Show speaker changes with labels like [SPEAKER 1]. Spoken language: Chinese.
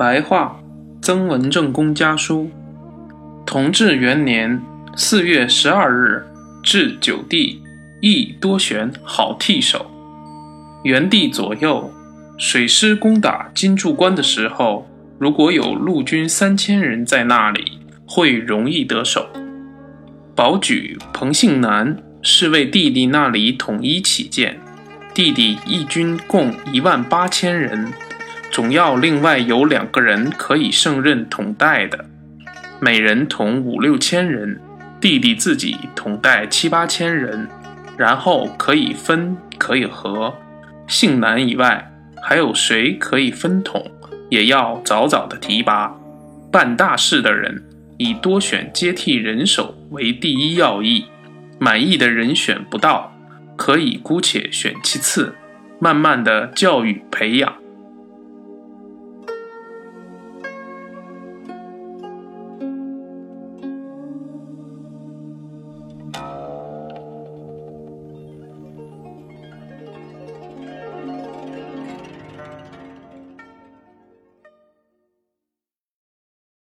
[SPEAKER 1] 白话，曾文正公家书。同治元年四月十二日，至九地，亦多选好替手。元帝左右，水师攻打金柱关的时候，如果有陆军三千人在那里，会容易得手。保举彭姓南是为弟弟那里统一起见，弟弟义军共一万八千人。总要另外有两个人可以胜任统带的，每人统五六千人，弟弟自己统带七八千人，然后可以分可以合。姓南以外，还有谁可以分统，也要早早的提拔。办大事的人，以多选接替人手为第一要义。满意的人选不到，可以姑且选其次，慢慢的教育培养。